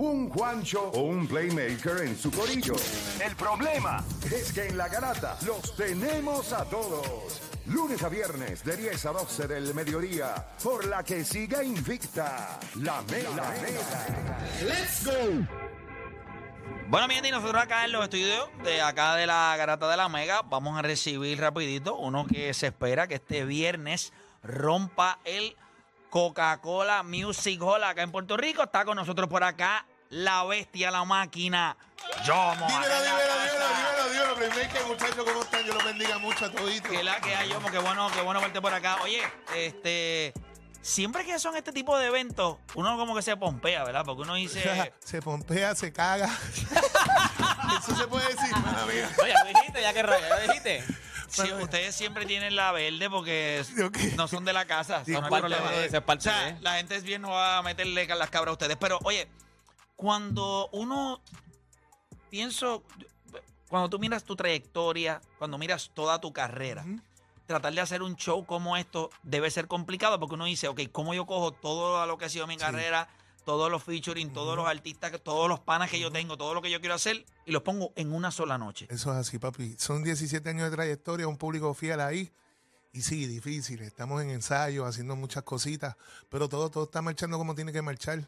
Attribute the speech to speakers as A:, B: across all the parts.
A: un Juancho o un Playmaker en su corillo. El problema es que en la garata los tenemos a todos. Lunes a viernes de 10 a 12 del mediodía, por la que siga invicta la mega.
B: ¡Let's go!
C: Bueno, mi gente, y nosotros acá en los estudios de acá de la Garata de la Mega vamos a recibir rapidito uno que se espera que este viernes rompa el Coca-Cola Music Hall acá en Puerto Rico. Está con nosotros por acá la bestia, la máquina. Yo,
B: Dímelo, dímelo, dímelo, dímelo, dímelo. Playmaker, muchachos, ¿cómo están? Yo los bendiga mucho a toditos.
C: Que la que hay, Yomo, qué bueno, qué bueno verte por acá. Oye, este... Siempre que son este tipo de eventos, uno como que se pompea, ¿verdad? Porque uno dice...
B: se pompea, se caga. Eso se puede decir, mala mía.
C: Oye, lo dijiste, ya que rayo, lo dijiste. Sí, ustedes siempre tienen la verde porque no son de la casa.
B: Sí,
C: hay
B: parte
C: problema.
B: de-
C: O sea, la gente es bien, no va a meterle las cabras a ustedes. Pero, oye, cuando uno. Pienso. Cuando tú miras tu trayectoria, cuando miras toda tu carrera, tratar de hacer un show como esto debe ser complicado porque uno dice, ok, ¿cómo yo cojo todo lo que ha sido mi carrera, todos los featuring, todos los artistas, todos los panas que yo tengo, todo lo que yo quiero hacer y los pongo en una sola noche?
B: Eso es así, papi. Son 17 años de trayectoria, un público fiel ahí. Y sí, difícil. Estamos en ensayo, haciendo muchas cositas, pero todo, todo está marchando como tiene que marchar.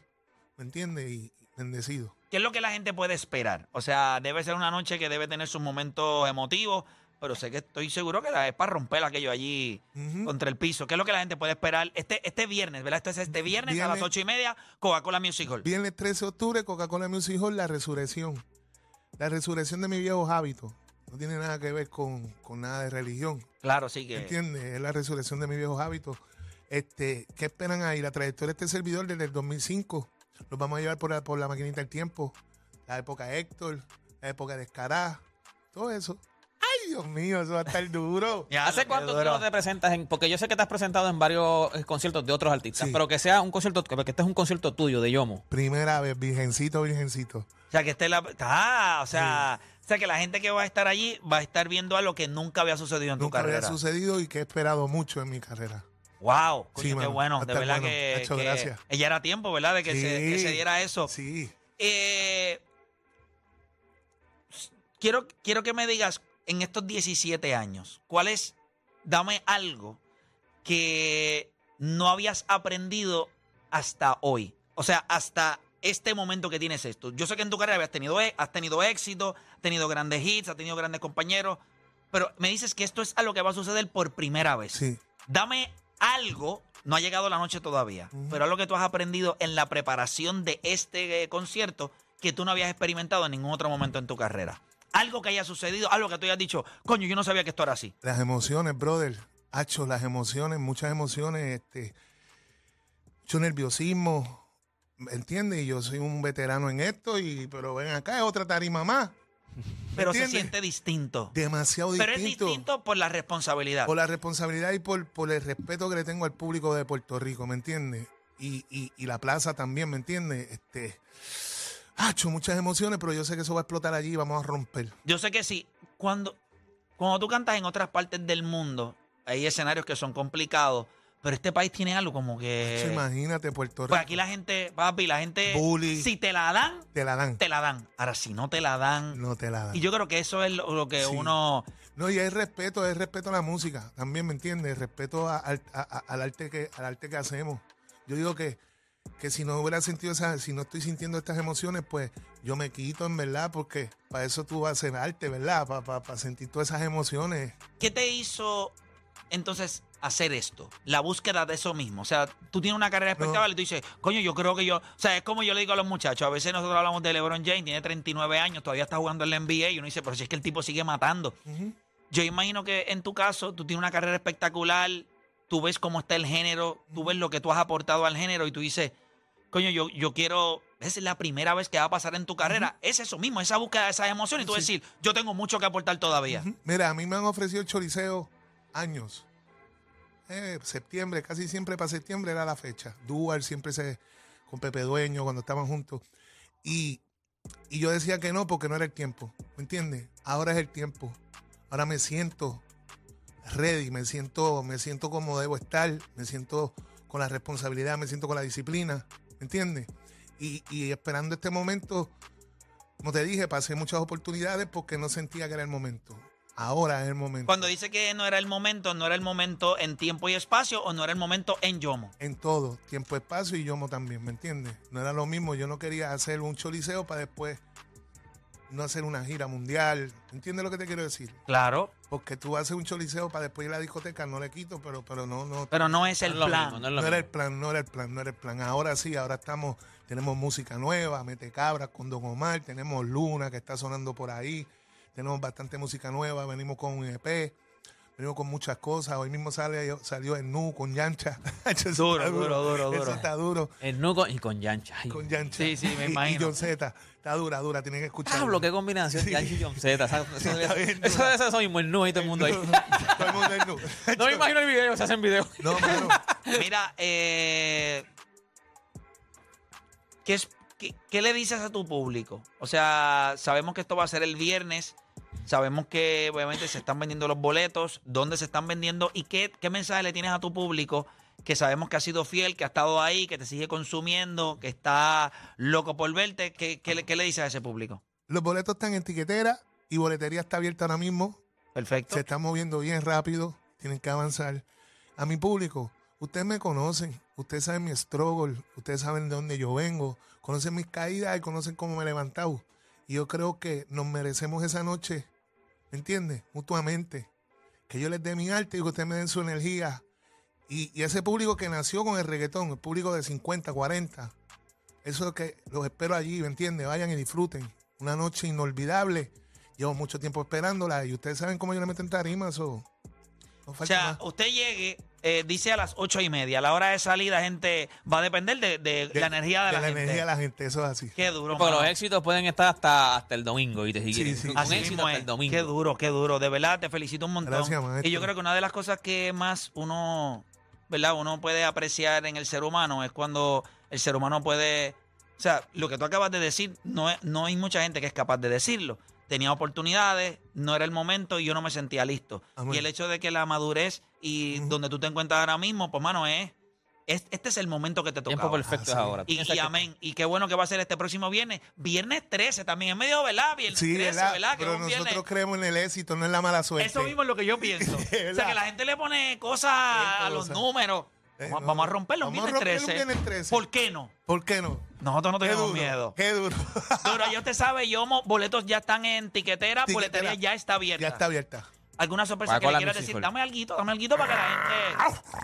B: ¿Me entiendes? Y bendecido.
C: ¿Qué es lo que la gente puede esperar? O sea, debe ser una noche que debe tener sus momentos emotivos, pero sé que estoy seguro que la- es para romper aquello allí contra el piso. ¿Qué es lo que la gente puede esperar este, este viernes, verdad? Esto es este viernes, a las ocho y media, Coca-Cola Music Hall.
B: Viernes 13 de octubre, Coca-Cola Music Hall, la resurrección. La resurrección de mis viejos hábitos. No tiene nada que ver con, con nada de religión.
C: Claro, sí que...
B: ¿Entiendes? Es la resurrección de mis viejos hábitos. Este, ¿Qué esperan ahí? La trayectoria de este servidor desde el 2005. Los vamos a llevar por la, por la maquinita del tiempo. La época Héctor, la época de Escará, todo eso. ¡Ay, Dios mío! Eso va a estar duro.
C: Ya,
D: ¿Hace cuánto tú no te presentas en.? Porque yo sé que te has presentado en varios eh, conciertos de otros artistas,
B: Sí.
D: pero que sea un concierto. Porque este es un concierto tuyo, de Yomo.
B: Primera vez, virgencito, virgencito.
C: O sea, que esté la... Ah, o sea, o sea, que la gente que va a estar allí va a estar viendo algo que nunca había sucedido en
B: Nunca
C: tu
B: había
C: carrera.
B: sucedido y que he esperado mucho en mi carrera.
C: Wow, coño,
B: Sí,
C: qué
B: mano,
C: bueno.
B: a
C: De verdad
B: bueno.
C: que,
B: Hacho,
C: que
B: gracias.
C: ella era tiempo, ¿verdad? De que, se, que
B: Sí.
C: se diera eso.
B: Sí.
C: Eh, quiero, quiero que me digas, en estos 17 años, ¿cuál es, dame algo que no habías aprendido hasta hoy? O sea, hasta este momento que tienes esto. Yo sé que en tu carrera habías tenido, e- has tenido éxito, has tenido grandes hits, has tenido grandes compañeros, pero me dices que esto es algo que va a suceder por primera vez.
B: Sí.
C: Dame algo, no ha llegado la noche todavía, pero algo que tú has aprendido en la preparación de este eh, concierto que tú no habías experimentado en ningún otro momento en tu carrera. Algo que haya sucedido, algo que tú hayas dicho, coño, yo no sabía que esto era así.
B: Las emociones, brother. Hacho, las emociones, muchas emociones, este, mucho nerviosismo, ¿me entiendes? Y yo soy un veterano en esto, y pero ven acá, es otra tarima más.
C: Pero se siente distinto.
B: Demasiado
C: Pero
B: distinto.
C: es distinto por la responsabilidad.
B: Por la responsabilidad y por, por el respeto que le tengo al público de Puerto Rico, ¿me entiendes? Y, y, y la plaza también, ¿me entiendes? Este, hacho, muchas emociones, pero yo sé que eso va a explotar allí y vamos a romper.
C: Yo sé que sí. Cuando, cuando tú cantas en otras partes del mundo, hay escenarios que son complicados, pero este país tiene algo como que...
B: Hacho, imagínate, Puerto Rico.
C: Pues aquí la gente, papi, la gente,
B: Bully.
C: si te la dan,
B: Te la dan.
C: te la dan. Ahora, si no te la dan,
B: No te la dan.
C: y yo creo que eso es lo, lo que
B: Sí.
C: uno...
B: No, y hay respeto, hay respeto a la música, también, ¿me entiendes? Respeto a- al- a- a- al, arte que, al arte que hacemos. Yo digo que, que si no hubiera sentido esa, si no estoy sintiendo estas emociones, pues yo me quito en verdad, porque para eso tú vas a hacer arte, ¿verdad? Para sentir todas esas emociones.
C: ¿Qué te hizo entonces hacer esto? La búsqueda de eso mismo. O sea, tú tienes una carrera espectacular y tú dices, coño, yo creo que yo... O sea, es como yo le digo a los muchachos, a veces nosotros hablamos de LeBron James, tiene 39 años, todavía está jugando en la NBA y uno dice, pero si es que el tipo sigue matando. Yo imagino que en tu caso, tú tienes una carrera espectacular, tú ves cómo está el género, tú ves lo que tú has aportado al género y tú dices, coño, yo, yo quiero, esa es la primera vez que va a pasar en tu carrera. Es eso mismo, esa búsqueda de esas emociones y tú
B: Sí.
C: decir, yo tengo mucho que aportar todavía.
B: Mira, a mí me han ofrecido el choriceo años. Eh, septiembre, casi siempre para septiembre era la fecha. Dual siempre se con Pepe Dueño cuando estaban juntos. Y, y yo decía que no porque no era el tiempo. ¿Me entiendes? Ahora es el tiempo. Ahora me siento ready, me siento, me siento como debo estar, me siento con la responsabilidad, me siento con la disciplina. ¿Me entiendes? Y, y esperando este momento, como te dije, pasé muchas oportunidades porque no sentía que era el momento. Ahora es el momento.
C: Cuando dice que no era el momento, no era el momento en tiempo y espacio o no era el momento en Yomo.
B: En todo, tiempo, espacio y yomo también, ¿me entiendes? No era lo mismo, yo no quería hacer un choliseo para después no hacer una gira mundial. ¿Entiendes lo que te quiero decir?
C: Claro,
B: Porque tú haces un choliseo para después ir a la discoteca, no le quito, pero, pero no, no,
C: pero no es el plan.
D: mismo, no es
B: no era el plan, no era el plan, no era el plan. Ahora sí, ahora estamos, tenemos música nueva, Mete Cabras con Don Omar, tenemos Luna que está sonando por ahí, tenemos bastante música nueva, venimos con un EP, venimos con muchas cosas. Hoy mismo sale, salió el Nu con Yancha. Eso está
C: Duro, duro, duro,
B: Eso
C: duro.
B: está duro.
D: El nuco y con Yancha. Ay,
B: Con Yancha.
C: Sí, sí, me imagino.
B: Y John Z. Está dura, dura, tienen que escucharlo.
D: Pablo, qué combinación. Yancha y John Z. Eso, eso,
B: bien
D: eso mismo, el nu y todo el mundo ahí.
B: Todo el mundo es Nu.
D: No me imagino el video, se hacen video.
B: No, mano.
C: Mira, eh, ¿qué, es, qué, qué le dices a tu público? O sea, sabemos que esto va a ser el viernes. Sabemos que obviamente se están vendiendo los boletos, dónde se están vendiendo y qué, qué mensaje le tienes a tu público que sabemos que ha sido fiel, que ha estado ahí, que te sigue consumiendo, que está loco por verte. ¿Qué, qué le, qué le dices a ese público?
B: Los boletos están en tiquetera y boletería está abierta ahora mismo.
C: Perfecto.
B: Se están moviendo bien rápido, tienen que avanzar. A mi público, ustedes me conocen, ustedes saben mi struggle, ustedes saben de dónde yo vengo, conocen mis caídas y conocen cómo me he levantado. Y yo creo que nos merecemos esa noche, ¿me entiendes? Mutuamente. Que yo les dé mi arte y que ustedes me den su energía. Y, y ese público que nació con el reggaetón, el público de 50, 40, eso es que los espero allí, ¿me entiendes? Vayan y disfruten. Una noche inolvidable. Llevo mucho tiempo esperándola y ustedes saben cómo yo le meto en tarima, eso. No
C: O sea,
B: más.
C: usted llegue, eh, dice a las ocho y media, la hora de salida, gente, va a depender de, de
B: De-
C: la energía de, la, gente.
B: energía de la gente, eso es así.
C: Qué duro, mano.
D: los éxitos pueden estar hasta, hasta el domingo. Y te
B: Sí, sí.
D: Un
C: Así
D: éxito
C: mismo
D: hasta
C: es.
D: el domingo.
C: Qué duro, qué duro. De verdad, te felicito un montón.
B: Gracias, maestro.
C: y yo creo que una de las cosas que más uno, ¿verdad? Uno puede apreciar en el ser humano es cuando el ser humano puede... O sea, lo que tú acabas de decir, no, es- no hay mucha gente que es capaz de decirlo. Tenía oportunidades, no era el momento y yo no me sentía listo.
B: Amén.
C: Y el hecho de que la madurez y donde tú te encuentras ahora mismo, pues, mano, es... es- este es el momento que te toca.
D: Tiempo perfecto es
B: Ah, sí.
D: ahora.
C: Y, amén. Y qué bueno que va a ser este próximo viernes. Viernes 13 también. Es medio, ¿verdad? Viernes
B: Sí,
C: 13,
B: ¿verdad? Pero nosotros
C: viernes.
B: creemos en el éxito, no en la mala suerte.
C: Eso mismo es lo que yo pienso. o sea, que la gente le pone cosas a los números.
B: Eh,
C: Vamos,
B: no,
C: vamos a viernes 13.
B: un viernes 13.
C: ¿Por qué no?
B: ¿Por qué no?
C: Nosotros no
B: Qué
C: tenemos
B: duro,
C: miedo.
B: Qué duro.
C: Duro, ya usted sabe, yo boletos ya están en tiquetera,
B: Tiquetera.
C: boletería ya está abierta.
B: ya está abierta.
C: ¿Alguna sorpresa que le quieras decir? Dame algo, dame algo para que la gente...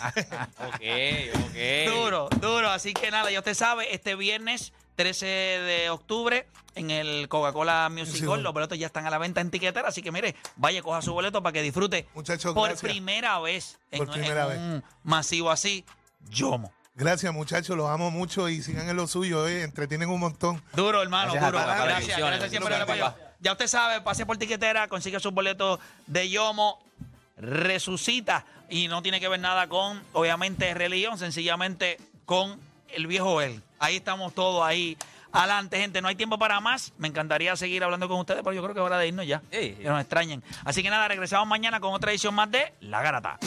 D: Ok, ok.
C: Duro, duro. Así que nada, ya usted sabe, este viernes 13 de octubre en el Coca-Cola Music
B: Sí,
C: Hall, los boletos ya están a la venta en tiquetera, así que mire, vaya, coja su boleto para que disfrute
B: Muchachos,
C: por
B: gracias.
C: primera vez en,
B: Por primera
C: en
B: vez.
C: un masivo así, Yomo.
B: Gracias, muchachos, los amo mucho y sigan en lo suyo, eh, entretienen un montón.
C: Duro, hermano,
D: Gracias,
C: duro.
D: papá,
C: Gracias, gracias siempre por el
D: bendiciones,
C: apoyo. Ya usted sabe, pase por tiquetera, consigue sus boletos de Yomo, resucita y no tiene que ver nada con, obviamente, religión, sencillamente con el viejo él. Ahí estamos todos ahí. Adelante, gente, no hay tiempo para más. Me encantaría seguir hablando con ustedes, pero yo creo que es hora de irnos ya.
D: Sí.
C: Que nos extrañen. Así que nada, regresamos mañana con otra edición más de La Garata.